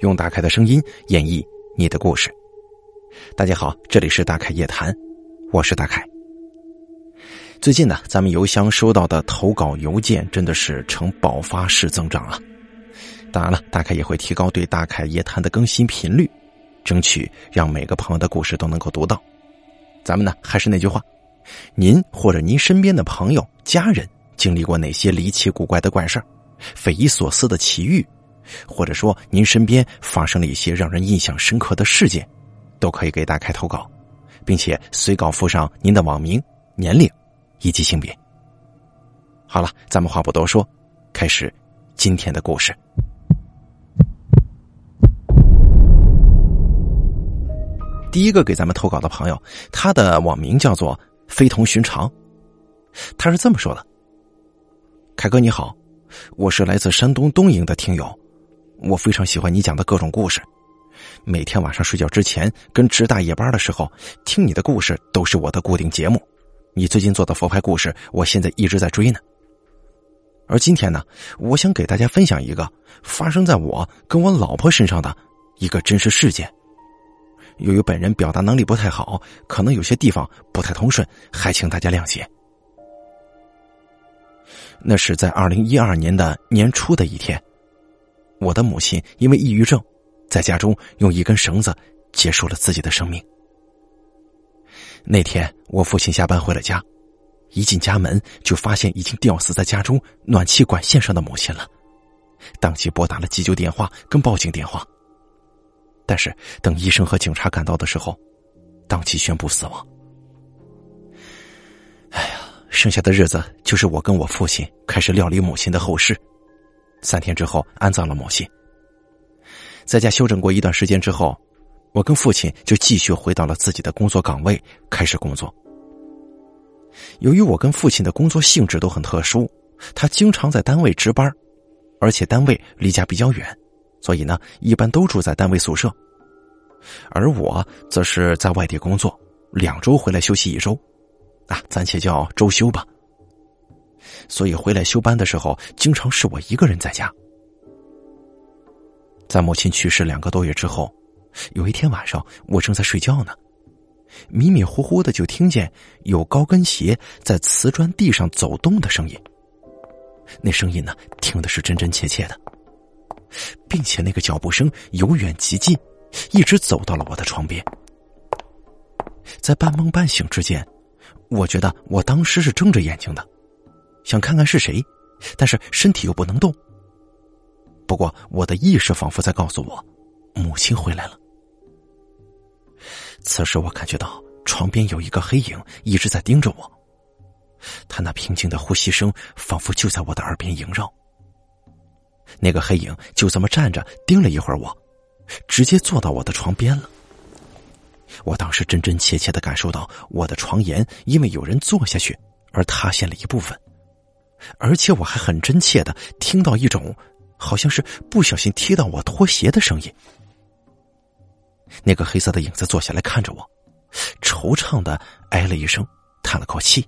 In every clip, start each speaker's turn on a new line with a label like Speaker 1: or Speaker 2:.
Speaker 1: 用大凯的声音演绎你的故事。大家好，这里是大凯夜谈，我是大凯。最近呢，咱们邮箱收到的投稿邮件真的是呈爆发式增长啊！当然了，大凯也会提高对大凯夜谈的更新频率，争取让每个朋友的故事都能够读到。咱们呢，还是那句话，您或者您身边的朋友、家人经历过哪些离奇古怪的怪事匪夷所思的奇遇？或者说，您身边发生了一些让人印象深刻的事件，都可以给大开投稿，并且随稿附上您的网名、年龄以及性别。好了，咱们话不多说，开始今天的故事。第一个给咱们投稿的朋友，他的网名叫做“非同寻常”，他是这么说的：“凯哥你好，我是来自山东东营的听友。”我非常喜欢你讲的各种故事，每天晚上睡觉之前跟值大夜班的时候听你的故事都是我的固定节目。你最近做的佛牌故事，我现在一直在追呢。而今天呢，我想给大家分享一个发生在我跟我老婆身上的一个真实事件。由于本人表达能力不太好，可能有些地方不太通顺，还请大家谅解。那是在二零一二年的年初的一天。我的母亲因为抑郁症，在家中用一根绳子结束了自己的生命。那天，我父亲下班回了家，一进家门就发现已经吊死在家中暖气管线上的母亲了，当即拨打了急救电话跟报警电话。但是，等医生和警察赶到的时候，当即宣布死亡。哎呀，剩下的日子就是我跟我父亲开始料理母亲的后事。三天之后安葬了母亲，在家休整过一段时间之后，我跟父亲就继续回到了自己的工作岗位，开始工作。由于我跟父亲的工作性质都很特殊，他经常在单位值班，而且单位离家比较远，所以呢，一般都住在单位宿舍。而我则是在外地工作，两周回来休息一周，啊，暂且叫周休吧。所以回来休班的时候，经常是我一个人在家。在母亲去世两个多月之后，有一天晚上，我正在睡觉呢，迷迷糊糊的就听见有高跟鞋在瓷砖地上走动的声音。那声音呢，听的是真真切切的，并且那个脚步声由远及近，一直走到了我的床边。在半梦半醒之间，我觉得我当时是睁着眼睛的。想看看是谁，但是身体又不能动。不过我的意识仿佛在告诉我，母亲回来了。此时我感觉到床边有一个黑影一直在盯着我，他那平静的呼吸声仿佛就在我的耳边萦绕。那个黑影就这么站着盯了一会儿我，直接坐到我的床边了。我当时真真切切的感受到我的床沿因为有人坐下去而塌陷了一部分。而且我还很真切的听到一种，好像是不小心踢到我拖鞋的声音。那个黑色的影子坐下来看着我，惆怅的哎了一声，叹了口气，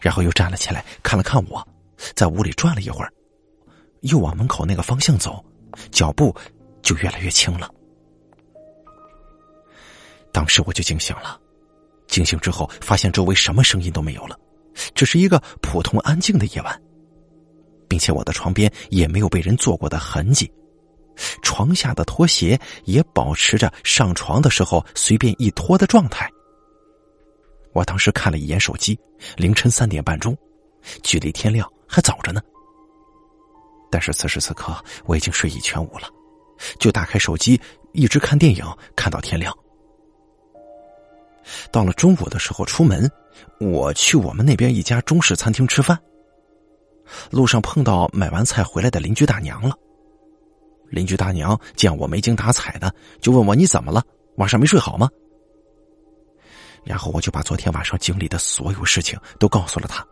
Speaker 1: 然后又站了起来，看了看我，在屋里转了一会儿，又往门口那个方向走，脚步就越来越轻了。当时我就惊醒了，惊醒之后发现周围什么声音都没有了。只是一个普通安静的夜晚，并且我的床边也没有被人坐过的痕迹，床下的拖鞋也保持着上床的时候随便一脱的状态。我当时看了一眼手机，凌晨三点半钟，距离天亮还早着呢。但是此时此刻我已经睡意全无了，就打开手机一直看电影，看到天亮。到了中午的时候出门，我去我们那边一家中式餐厅吃饭。路上碰到买完菜回来的邻居大娘了。邻居大娘见我没精打采的，就问我你怎么了？晚上没睡好吗？然后我就把昨天晚上经历的所有事情都告诉了他。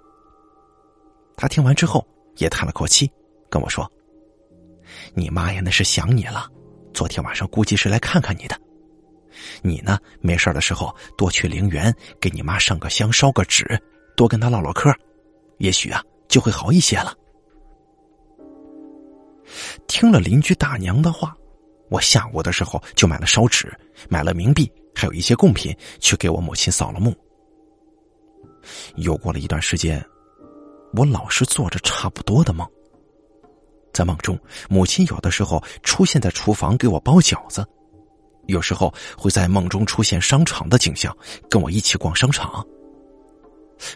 Speaker 1: 他听完之后也叹了口气，跟我说：“你妈呀，那是想你了。昨天晚上估计是来看看你的。”你呢？没事的时候多去陵园给你妈上个香、烧个纸，多跟她唠唠嗑，也许啊就会好一些了。听了邻居大娘的话，我下午的时候就买了烧纸，买了冥币，还有一些贡品，去给我母亲扫了墓。又过了一段时间，我老是做着差不多的梦。在梦中，母亲有的时候出现在厨房给我包饺子，有时候会在梦中出现商场的景象，跟我一起逛商场。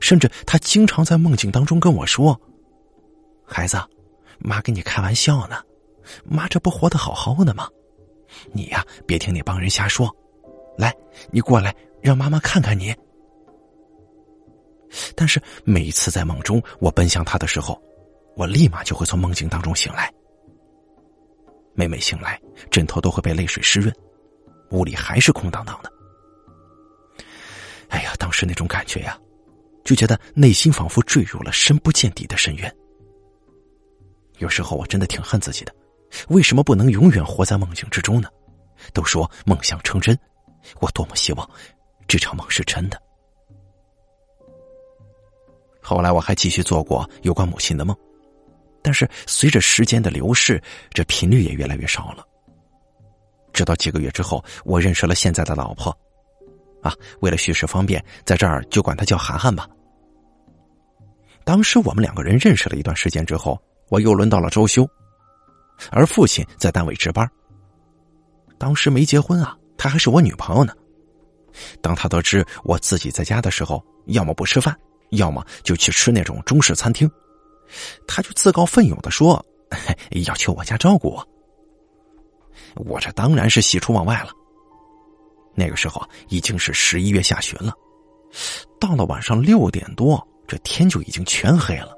Speaker 1: 甚至她经常在梦境当中跟我说：“孩子，妈跟你开玩笑呢，妈这不活得好好的吗？你呀，别听那帮人瞎说，来，你过来，让妈妈看看你。”但是每一次在梦中我奔向他的时候，我立马就会从梦境当中醒来。每每醒来，枕头都会被泪水湿润，屋里还是空荡荡的。哎呀，当时那种感觉呀，就觉得内心仿佛坠入了深不见底的深渊。有时候我真的挺恨自己的，为什么不能永远活在梦境之中呢？都说梦想成真，我多么希望这场梦是真的。后来我还继续做过有关母亲的梦，但是随着时间的流逝，这频率也越来越少了。直到几个月之后，我认识了现在的老婆，啊，为了叙事方便，在这儿就管她叫涵涵吧。当时我们两个人认识了一段时间之后，我又轮到了周休，而父亲在单位值班。当时没结婚啊，她还是我女朋友呢。当他得知我自己在家的时候，要么不吃饭。要么就去吃那种中式餐厅，他就自告奋勇的说 要去我家照顾我。我这当然是喜出望外了。那个时候已经是十一月下旬了，到了晚上六点多，这天就已经全黑了。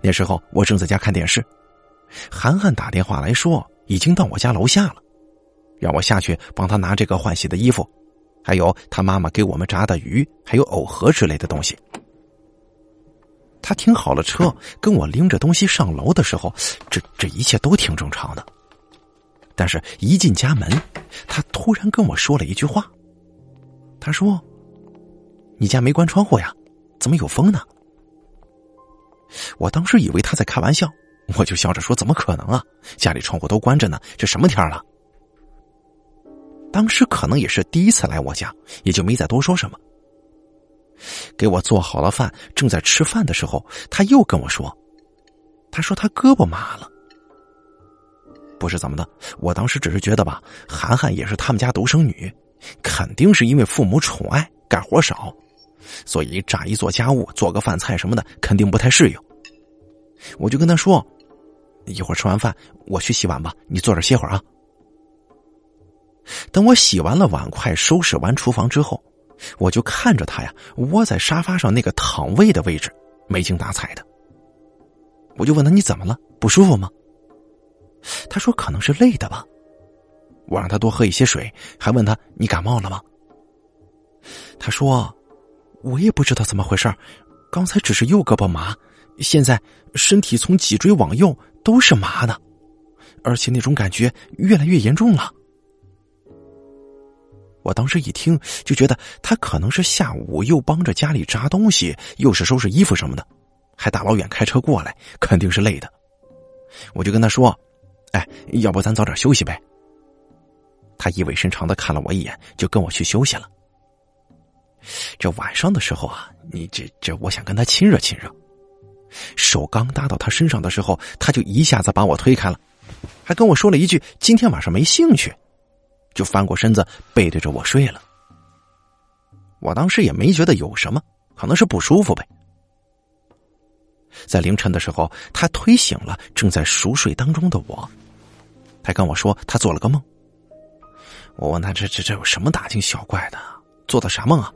Speaker 1: 那时候我正在家看电视，涵涵打电话来说已经到我家楼下了，让我下去帮他拿这个换洗的衣服。还有他妈妈给我们炸的鱼，还有藕盒之类的东西。他停好了车，跟我拎着东西上楼的时候，这这一切都挺正常的。但是，一进家门，他突然跟我说了一句话。他说：“你家没关窗户呀？怎么有风呢？”我当时以为他在开玩笑，我就笑着说：“怎么可能啊？家里窗户都关着呢，这什么天了？”当时可能也是第一次来我家，也就没再多说什么。给我做好了饭，正在吃饭的时候，他又跟我说：“他说他胳膊麻了。”不是怎么的，我当时只是觉得吧，涵涵也是他们家独生女，肯定是因为父母宠爱，干活少，所以乍一做家务，做个饭菜什么的，肯定不太适应。我就跟他说：“一会儿吃完饭，我去洗碗吧，你坐这歇会儿啊。”等我洗完了碗筷，收拾完厨房之后，我就看着他呀，窝在沙发上那个躺位的位置，没精打采的。我就问他：“你怎么了？不舒服吗？”他说：“可能是累的吧。”我让他多喝一些水，还问他：“你感冒了吗？”他说：“我也不知道怎么回事刚才只是右胳膊麻，现在身体从脊椎往右都是麻的，而且那种感觉越来越严重了。”我当时一听就觉得他可能是下午又帮着家里扎东西，又是收拾衣服什么的，还大老远开车过来，肯定是累的。我就跟他说：“哎，要不咱早点休息呗。”他意味深长的看了我一眼，就跟我去休息了。这晚上的时候啊，你这这，我想跟他亲热亲热，手刚搭到他身上的时候，他就一下子把我推开了，还跟我说了一句：“今天晚上没兴趣。”就翻过身子背对着我睡了。我当时也没觉得有什么，可能是不舒服呗。在凌晨的时候，他推醒了正在熟睡当中的我，他跟我说他做了个梦。我问他这这这有什么大惊小怪的？做的啥梦啊？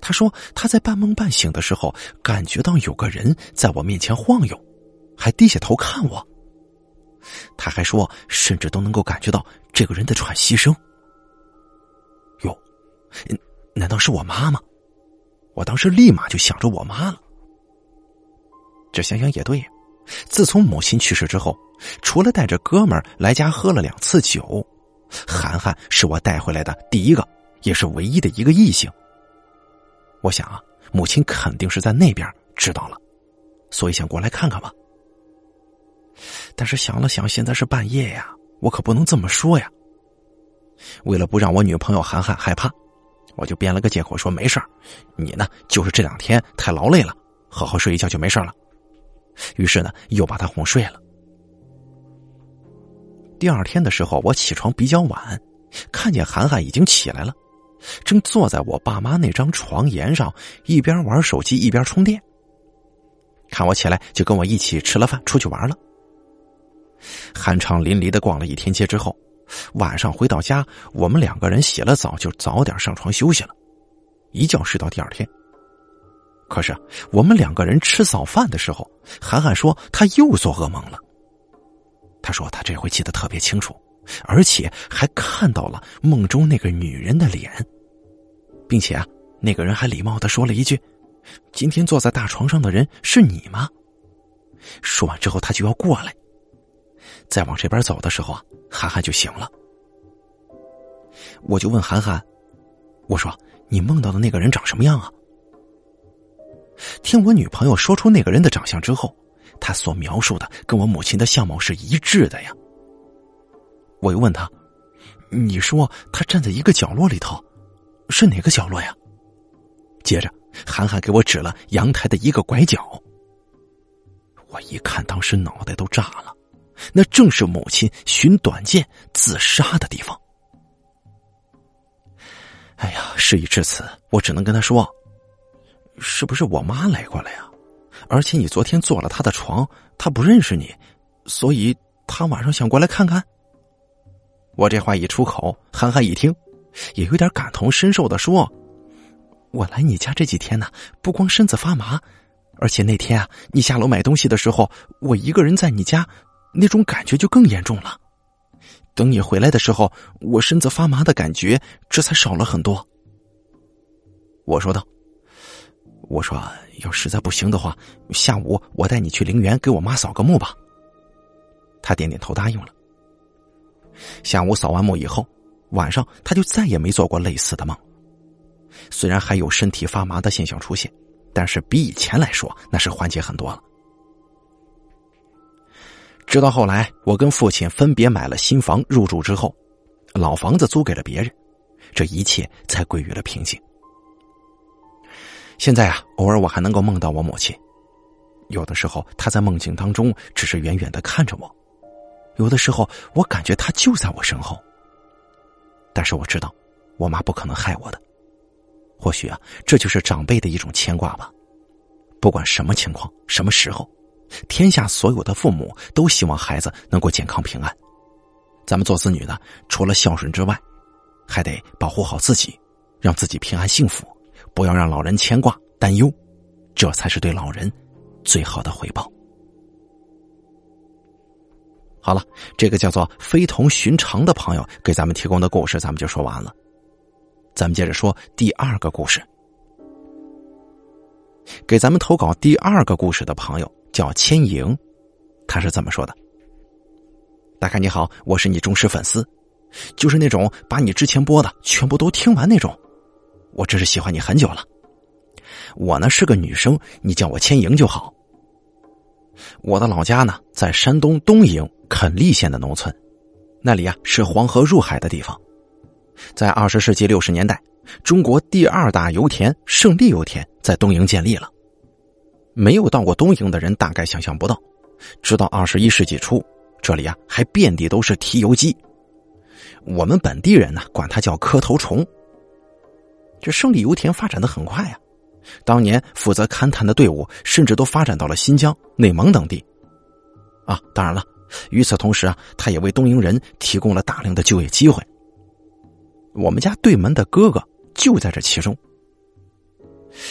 Speaker 1: 他说他在半梦半醒的时候，感觉到有个人在我面前晃悠，还低下头看我。他还说，甚至都能够感觉到这个人的喘息声。哟，难道是我妈吗？我当时立马就想着我妈了。这想想也对，自从母亲去世之后，除了带着哥们儿来家喝了两次酒，涵涵是我带回来的第一个，也是唯一的一个异性。我想啊，母亲肯定是在那边知道了，所以想过来看看吧。但是想了想，现在是半夜呀，我可不能这么说呀。为了不让我女朋友涵涵害怕，我就编了个借口说没事你呢就是这两天太劳累了，好好睡一觉就没事了。于是呢，又把她哄睡了。第二天的时候，我起床比较晚，看见涵涵已经起来了，正坐在我爸妈那张床沿上，一边玩手机一边充电。看我起来，就跟我一起吃了饭，出去玩了。酣畅淋漓的逛了一天街之后，晚上回到家，我们两个人洗了澡，就早点上床休息了，一觉睡到第二天。可是我们两个人吃早饭的时候，涵涵说他又做噩梦了。他说他这回记得特别清楚，而且还看到了梦中那个女人的脸，并且啊，那个人还礼貌的说了一句：“今天坐在大床上的人是你吗？”说完之后，他就要过来。再往这边走的时候啊，涵涵就醒了。我就问涵涵：“我说你梦到的那个人长什么样啊？”听我女朋友说出那个人的长相之后，她所描述的跟我母亲的相貌是一致的呀。我又问她：“你说他站在一个角落里头，是哪个角落呀？”接着，涵涵给我指了阳台的一个拐角。我一看，当时脑袋都炸了。那正是母亲寻短见自杀的地方。哎呀，事已至此，我只能跟他说：“是不是我妈来过了呀？而且你昨天坐了她的床，她不认识你，所以她晚上想过来看看。”我这话一出口，涵涵一听，也有点感同身受的说：“我来你家这几天呢，不光身子发麻，而且那天啊，你下楼买东西的时候，我一个人在你家。”那种感觉就更严重了。等你回来的时候，我身子发麻的感觉这才少了很多。我说道：“我说要实在不行的话，下午我带你去陵园给我妈扫个墓吧。”他点点头答应了。下午扫完墓以后，晚上他就再也没做过类似的梦。虽然还有身体发麻的现象出现，但是比以前来说那是缓解很多了。直到后来，我跟父亲分别买了新房入住之后，老房子租给了别人，这一切才归于了平静。现在啊，偶尔我还能够梦到我母亲，有的时候她在梦境当中只是远远的看着我，有的时候我感觉她就在我身后。但是我知道，我妈不可能害我的，或许啊，这就是长辈的一种牵挂吧。不管什么情况，什么时候。天下所有的父母都希望孩子能够健康平安，咱们做子女的，除了孝顺之外，还得保护好自己，让自己平安幸福，不要让老人牵挂担忧，这才是对老人最好的回报。好了，这个叫做非同寻常的朋友给咱们提供的故事，咱们就说完了。咱们接着说第二个故事，给咱们投稿第二个故事的朋友。叫千莹，他是这么说的：“大凯你好，我是你忠实粉丝，就是那种把你之前播的全部都听完那种，我真是喜欢你很久了。我呢是个女生，你叫我千莹就好。我的老家呢在山东东营垦利县的农村，那里啊是黄河入海的地方。在二十世纪六十年代，中国第二大油田胜利油田在东营建立了。”没有到过东营的人大概想象不到，直到二十一世纪初，这里啊还遍地都是提油机。我们本地人呢管它叫磕头虫。这胜利油田发展的很快啊，当年负责勘探的队伍甚至都发展到了新疆、内蒙等地。啊，当然了，与此同时啊，他也为东营人提供了大量的就业机会。我们家对门的哥哥就在这其中。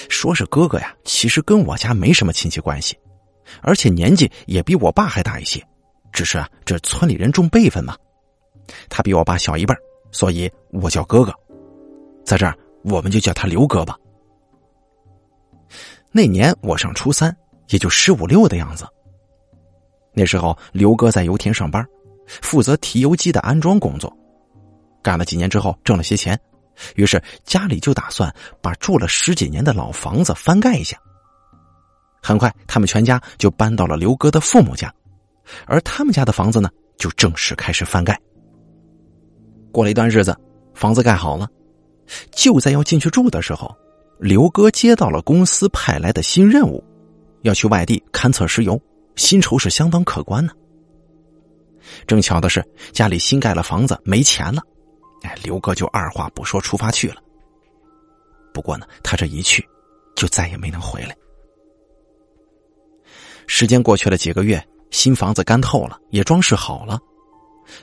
Speaker 1: 说是哥哥呀，其实跟我家没什么亲戚关系，而且年纪也比我爸还大一些，只是啊，这村里人重辈分嘛。他比我爸小一辈所以我叫哥哥，在这儿我们就叫他刘哥吧。那年我上初三，也就十五六的样子。那时候刘哥在油田上班，负责提油机的安装工作，干了几年之后挣了些钱。于是家里就打算把住了十几年的老房子翻盖一下。很快，他们全家就搬到了刘哥的父母家，而他们家的房子呢，就正式开始翻盖。过了一段日子，房子盖好了，就在要进去住的时候，刘哥接到了公司派来的新任务，要去外地勘测石油，薪酬是相当可观呢。正巧的是，家里新盖了房子，没钱了，哎，刘哥就二话不说出发去了。不过呢，他这一去，就再也没能回来。时间过去了几个月，新房子干透了，也装饰好了。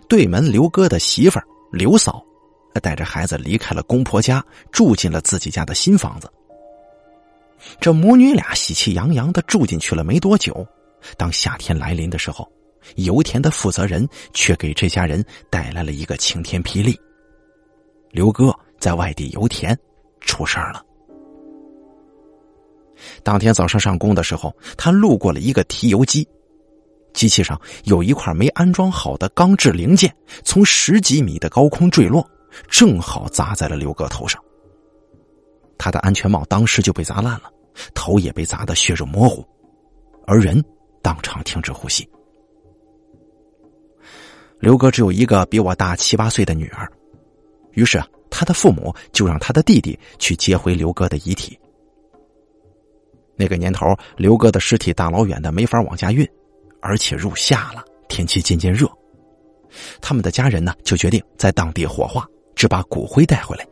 Speaker 1: 对门刘哥的媳妇儿刘嫂，带着孩子离开了公婆家，住进了自己家的新房子。这母女俩喜气洋洋的住进去了没多久，当夏天来临的时候。油田的负责人却给这家人带来了一个晴天霹雳：刘哥在外地油田出事儿了。当天早上上工的时候，他路过了一个提油机，机器上有一块没安装好的钢制零件，从十几米的高空坠落，正好砸在了刘哥头上。他的安全帽当时就被砸烂了，头也被砸得血肉模糊，而人当场停止呼吸。刘哥只有一个比我大七八岁的女儿，于是他的父母就让他的弟弟去接回刘哥的遗体。那个年头，刘哥的尸体大老远的没法往家运，而且入夏了，天气渐渐热，他们的家人呢就决定在当地火化，只把骨灰带回来。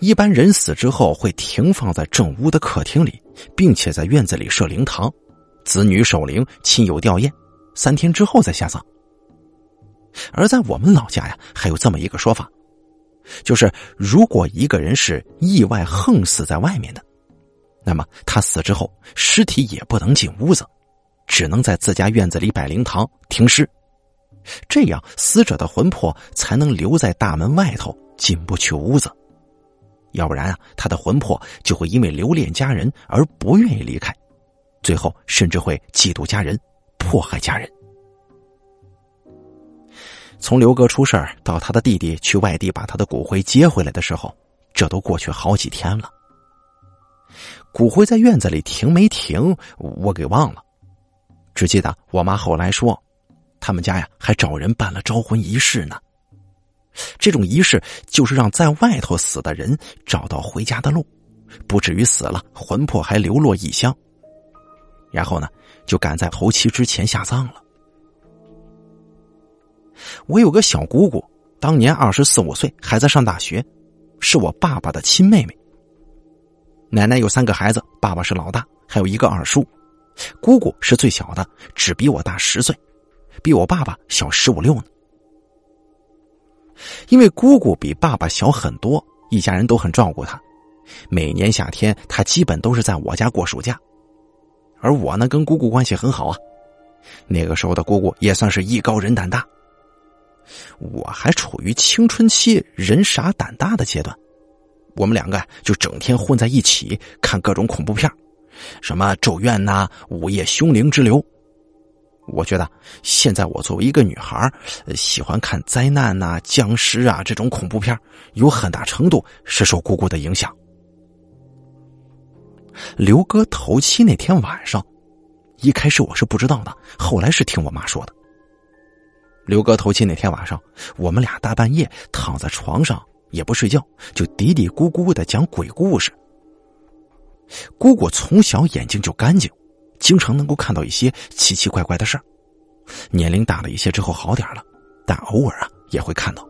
Speaker 1: 一般人死之后会停放在正屋的客厅里，并且在院子里设灵堂，子女守灵，亲友吊唁。三天之后再下葬。而在我们老家呀，还有这么一个说法，就是如果一个人是意外横死在外面的，那么他死之后，尸体也不能进屋子，只能在自家院子里摆灵堂停尸，这样死者的魂魄才能留在大门外头，进不去屋子。要不然啊，他的魂魄就会因为留恋家人而不愿意离开，最后甚至会嫉妒家人。迫害家人。从刘哥出事儿到他的弟弟去外地把他的骨灰接回来的时候，这都过去好几天了。骨灰在院子里停没停，我给忘了。只记得我妈后来说，他们家呀还找人办了招魂仪式呢。这种仪式就是让在外头死的人找到回家的路，不至于死了魂魄还流落异乡。然后呢？就赶在头七之前下葬了。我有个小姑姑，当年二十四五岁，还在上大学，是我爸爸的亲妹妹。奶奶有三个孩子，爸爸是老大，还有一个二叔，姑姑是最小的，只比我大十岁，比我爸爸小十五六呢。因为姑姑比爸爸小很多，一家人都很照顾她。每年夏天，她基本都是在我家过暑假。而我呢，跟姑姑关系很好啊。那个时候的姑姑也算是艺高人胆大。我还处于青春期人傻胆大的阶段，我们两个就整天混在一起看各种恐怖片，什么《咒怨》呐，《午夜凶铃之流》。我觉得现在我作为一个女孩，喜欢看灾难呐、僵尸啊这种恐怖片，有很大程度是受姑姑的影响。刘哥头七那天晚上，一开始我是不知道的，后来是听我妈说的。刘哥头七那天晚上，我们俩大半夜躺在床上也不睡觉，就嘀嘀咕咕的讲鬼故事。姑姑从小眼睛就干净，经常能够看到一些奇奇怪怪的事儿。年龄大了一些之后好点了，但偶尔啊也会看到。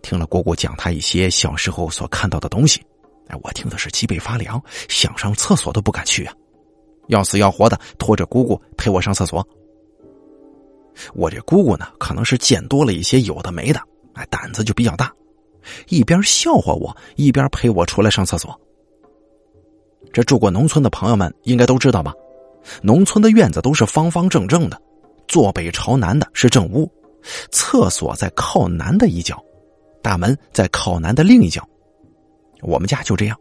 Speaker 1: 听了姑姑讲她一些小时候所看到的东西。哎，我听的是脊背发凉，想上厕所都不敢去啊，要死要活的拖着姑姑陪我上厕所。我这姑姑呢，可能是见多了一些有的没的，哎，胆子就比较大，一边笑话我，一边陪我出来上厕所。这住过农村的朋友们应该都知道吧？农村的院子都是方方正正的，坐北朝南的是正屋，厕所在靠南的一角，大门在靠南的另一角。我们家就这样，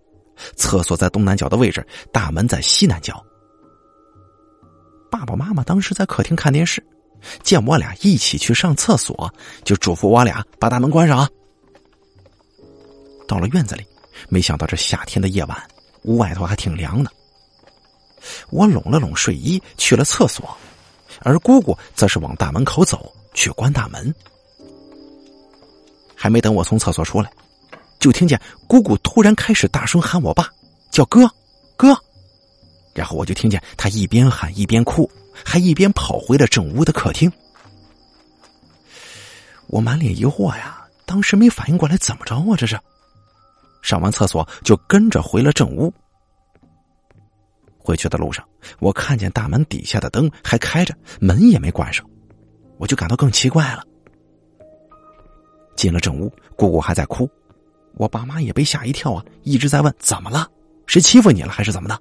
Speaker 1: 厕所在东南角的位置，大门在西南角。爸爸妈妈当时在客厅看电视，见我俩一起去上厕所，就嘱咐我俩把大门关上啊。到了院子里，没想到这夏天的夜晚，屋外头还挺凉的。我拢了拢睡衣，去了厕所，而姑姑则是往大门口走去关大门。还没等我从厕所出来，就听见姑姑突然开始大声喊我爸，叫哥哥，然后我就听见他一边喊一边哭，还一边跑回了正屋的客厅。我满脸疑惑呀，当时没反应过来怎么着啊？这是。上完厕所就跟着回了正屋。回去的路上，我看见大门底下的灯还开着，门也没关上，我就感到更奇怪了。进了正屋，姑姑还在哭，我爸妈也被吓一跳啊，一直在问怎么了，谁欺负你了还是怎么的？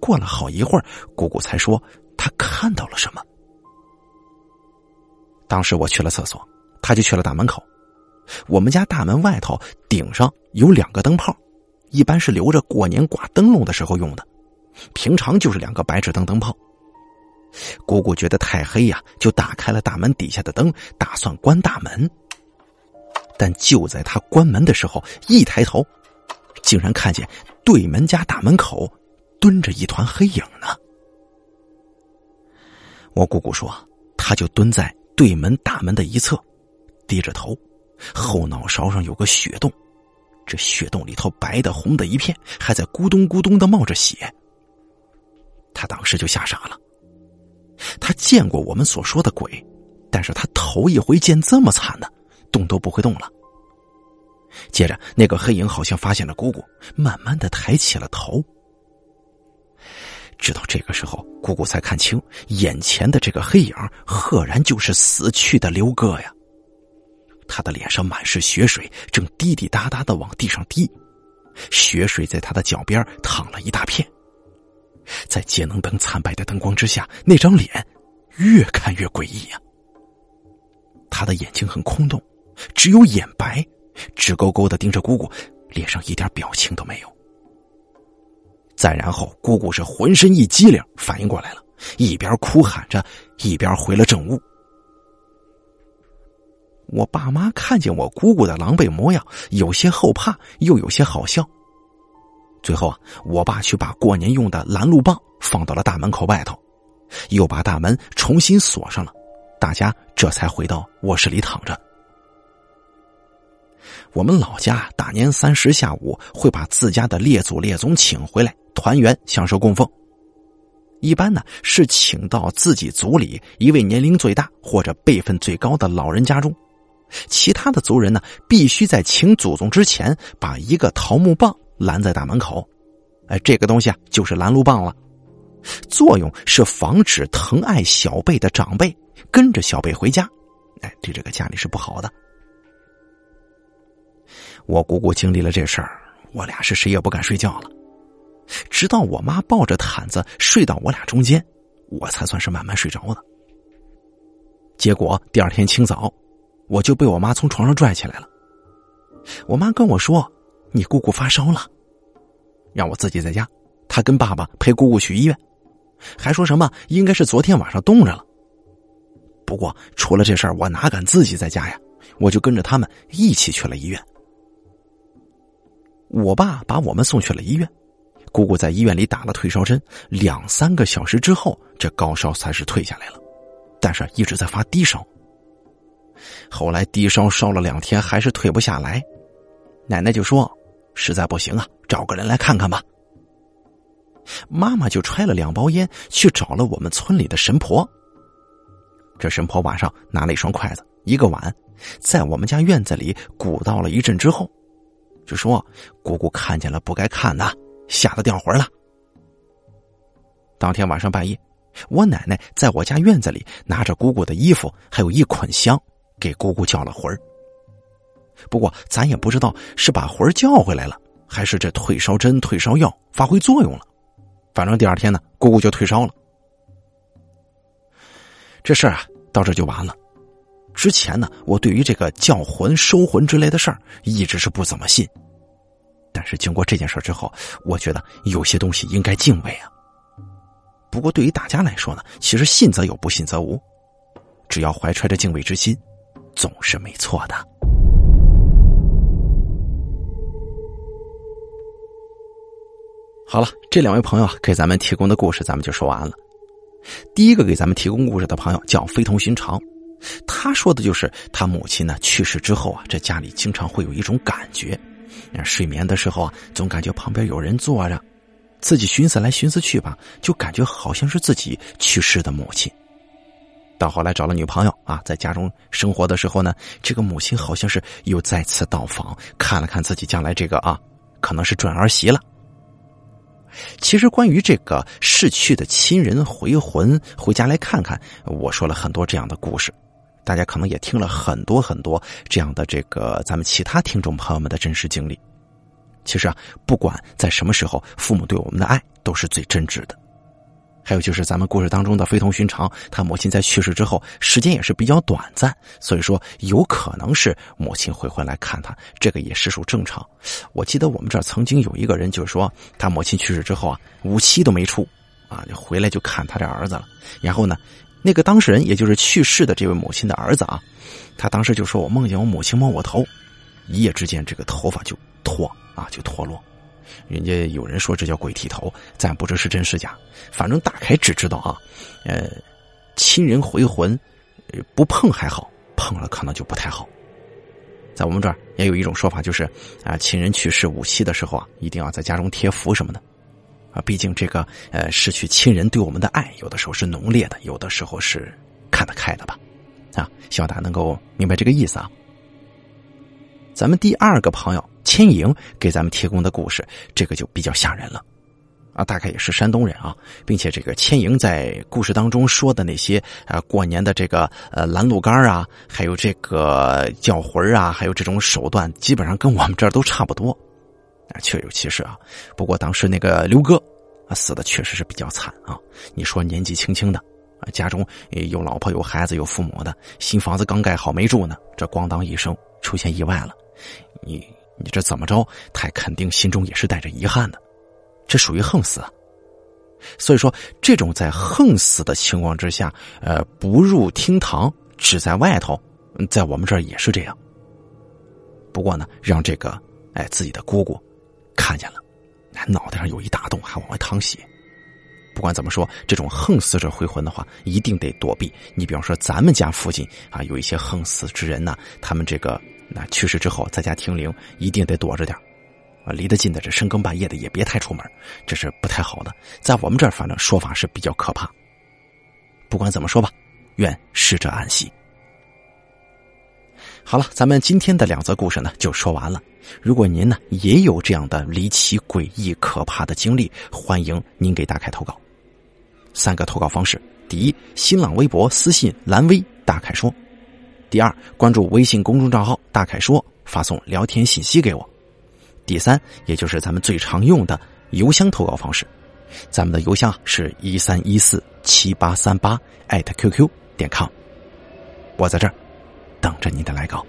Speaker 1: 过了好一会儿，姑姑才说她看到了什么。当时我去了厕所，她就去了大门口。我们家大门外头顶上有两个灯泡，一般是留着过年挂灯笼的时候用的，平常就是两个白炽灯灯泡。姑姑觉得太黑呀，就打开了大门底下的灯，打算关大门。但就在她关门的时候，一抬头，竟然看见对门家大门口蹲着一团黑影呢。我姑姑说，她就蹲在对门大门的一侧，低着头。后脑勺上有个血洞，这血洞里头白的红的一片，还在咕咚咕咚的冒着血。他当时就吓傻了。他见过我们所说的鬼，但是他头一回见这么惨的，动都不会动了。接着，那个黑影好像发现了姑姑，慢慢的抬起了头。直到这个时候，姑姑才看清眼前的这个黑影，赫然就是死去的刘哥呀。他的脸上满是血水，正滴滴答答的往地上滴，血水在他的脚边淌了一大片。在节能灯惨白的灯光之下，那张脸越看越诡异呀。他的眼睛很空洞，只有眼白，直勾勾的盯着姑姑，脸上一点表情都没有。再然后，姑姑是浑身一激灵，反应过来了，一边哭喊着，一边回了正屋。我爸妈看见我姑姑的狼狈模样，有些后怕，又有些好笑。最后啊，我爸去把过年用的拦路棒放到了大门口外头，又把大门重新锁上了，大家这才回到卧室里躺着。我们老家大年三十下午会把自家的列祖列宗请回来团圆，享受供奉。一般呢是请到自己族里一位年龄最大或者辈分最高的老人家中。其他的族人呢，必须在请祖宗之前，把一个桃木棒拦在大门口。哎，这个东西啊，就是拦路棒了。作用是防止疼爱小辈的长辈跟着小辈回家。哎，对这个家里是不好的。我姑姑经历了这事儿，我俩是谁也不敢睡觉了。直到我妈抱着毯子睡到我俩中间，我才算是慢慢睡着的。结果第二天清早。我就被我妈从床上拽起来了。我妈跟我说：“你姑姑发烧了，让我自己在家。她跟爸爸陪姑姑去医院，还说什么应该是昨天晚上冻着了。不过出了这事儿，我哪敢自己在家呀？我就跟着他们一起去了医院。我爸把我们送去了医院，姑姑在医院里打了退烧针，两三个小时之后，这高烧才是退下来了，但是一直在发低烧。”后来低烧烧了两天，还是退不下来，奶奶就说：“实在不行啊，找个人来看看吧。”妈妈就揣了两包烟去找了我们村里的神婆。这神婆晚上拿了一双筷子、一个碗，在我们家院子里鼓捣了一阵之后，就说：“姑姑看见了不该看的，吓得掉魂了。”当天晚上半夜，我奶奶在我家院子里拿着姑姑的衣服，还有一捆香。给姑姑叫了魂儿，不过咱也不知道是把魂儿叫回来了，还是这退烧针、退烧药发挥作用了。反正第二天呢，姑姑就退烧了。这事儿啊，到这就完了。之前呢，我对于这个叫魂、收魂之类的事儿，一直是不怎么信。但是经过这件事之后，我觉得有些东西应该敬畏啊。不过对于大家来说呢，其实信则有，不信则无。只要怀揣着敬畏之心。总是没错的。好了，这两位朋友给咱们提供的故事，咱们就说完了。第一个给咱们提供故事的朋友叫非同寻常，他说的就是他母亲呢去世之后啊，这家里经常会有一种感觉，睡眠的时候啊，总感觉旁边有人坐着，自己寻思来寻思去吧，就感觉好像是自己去世的母亲。到后来找了女朋友啊，在家中生活的时候呢，这个母亲好像是又再次到访，看了看自己将来这个啊，可能是准儿媳了。其实关于这个逝去的亲人回魂回家来看看，我说了很多这样的故事，大家可能也听了很多很多这样的这个咱们其他听众朋友们的真实经历。其实啊，不管在什么时候，父母对我们的爱都是最真挚的。还有就是咱们故事当中的非同寻常，他母亲在去世之后时间也是比较短暂，所以说有可能是母亲会回来看他，这个也实属正常。我记得我们这儿曾经有一个人，就是说他母亲去世之后啊，五七都没出，啊，回来就看他这儿子了。然后呢，那个当事人也就是去世的这位母亲的儿子啊，他当时就说我梦见我母亲摸我头，一夜之间这个头发就脱啊，就脱落。人家有人说这叫鬼剃头，咱不知是真是假。反正大开只知道啊，呃，亲人回魂，不碰还好，碰了可能就不太好。在我们这儿也有一种说法，就是啊，亲人去世五七的时候啊，一定要在家中贴符什么的啊。毕竟这个呃，失去亲人对我们的爱，有的时候是浓烈的，有的时候是看得开的吧。啊，希望大家能够明白这个意思啊。咱们第二个朋友。千莹给咱们提供的故事，这个就比较吓人了，啊，大概也是山东人啊，并且这个千莹在故事当中说的那些啊，过年的这个呃拦路杆啊，还有这个叫魂啊，还有这种手段，基本上跟我们这儿都差不多，啊，确有其事啊。不过当时那个刘哥啊，死的确实是比较惨啊。你说年纪轻轻的啊，家中有老婆有孩子有父母的，新房子刚盖好没住呢，这咣当一声出现意外了，你。你这怎么着？他肯定心中也是带着遗憾的，这属于横死。所以说，这种在横死的情况之下，呃，不入厅堂，只在外头，在我们这儿也是这样。不过呢，让这个哎自己的姑姑看见了，脑袋上有一大洞，还往外淌血。不管怎么说，这种横死者回魂的话，一定得躲避。你比方说，咱们家附近啊，有一些横死之人呢，他们这个。那去世之后，在家听灵一定得躲着点啊，离得近的这深更半夜的也别太出门，这是不太好的。在我们这儿，反正说法是比较可怕。不管怎么说吧，愿逝者安息。好了，咱们今天的两则故事呢就说完了。如果您呢也有这样的离奇、诡异、可怕的经历，欢迎您给大凯投稿。三个投稿方式：第一，新浪微博私信蓝威大凯说。第二，关注微信公众账号“大凯说”，发送聊天信息给我。第三，也就是咱们最常用的邮箱投稿方式，咱们的邮箱是一三一四七八三八艾特 QQ 点 com。我在这儿等着你的来稿。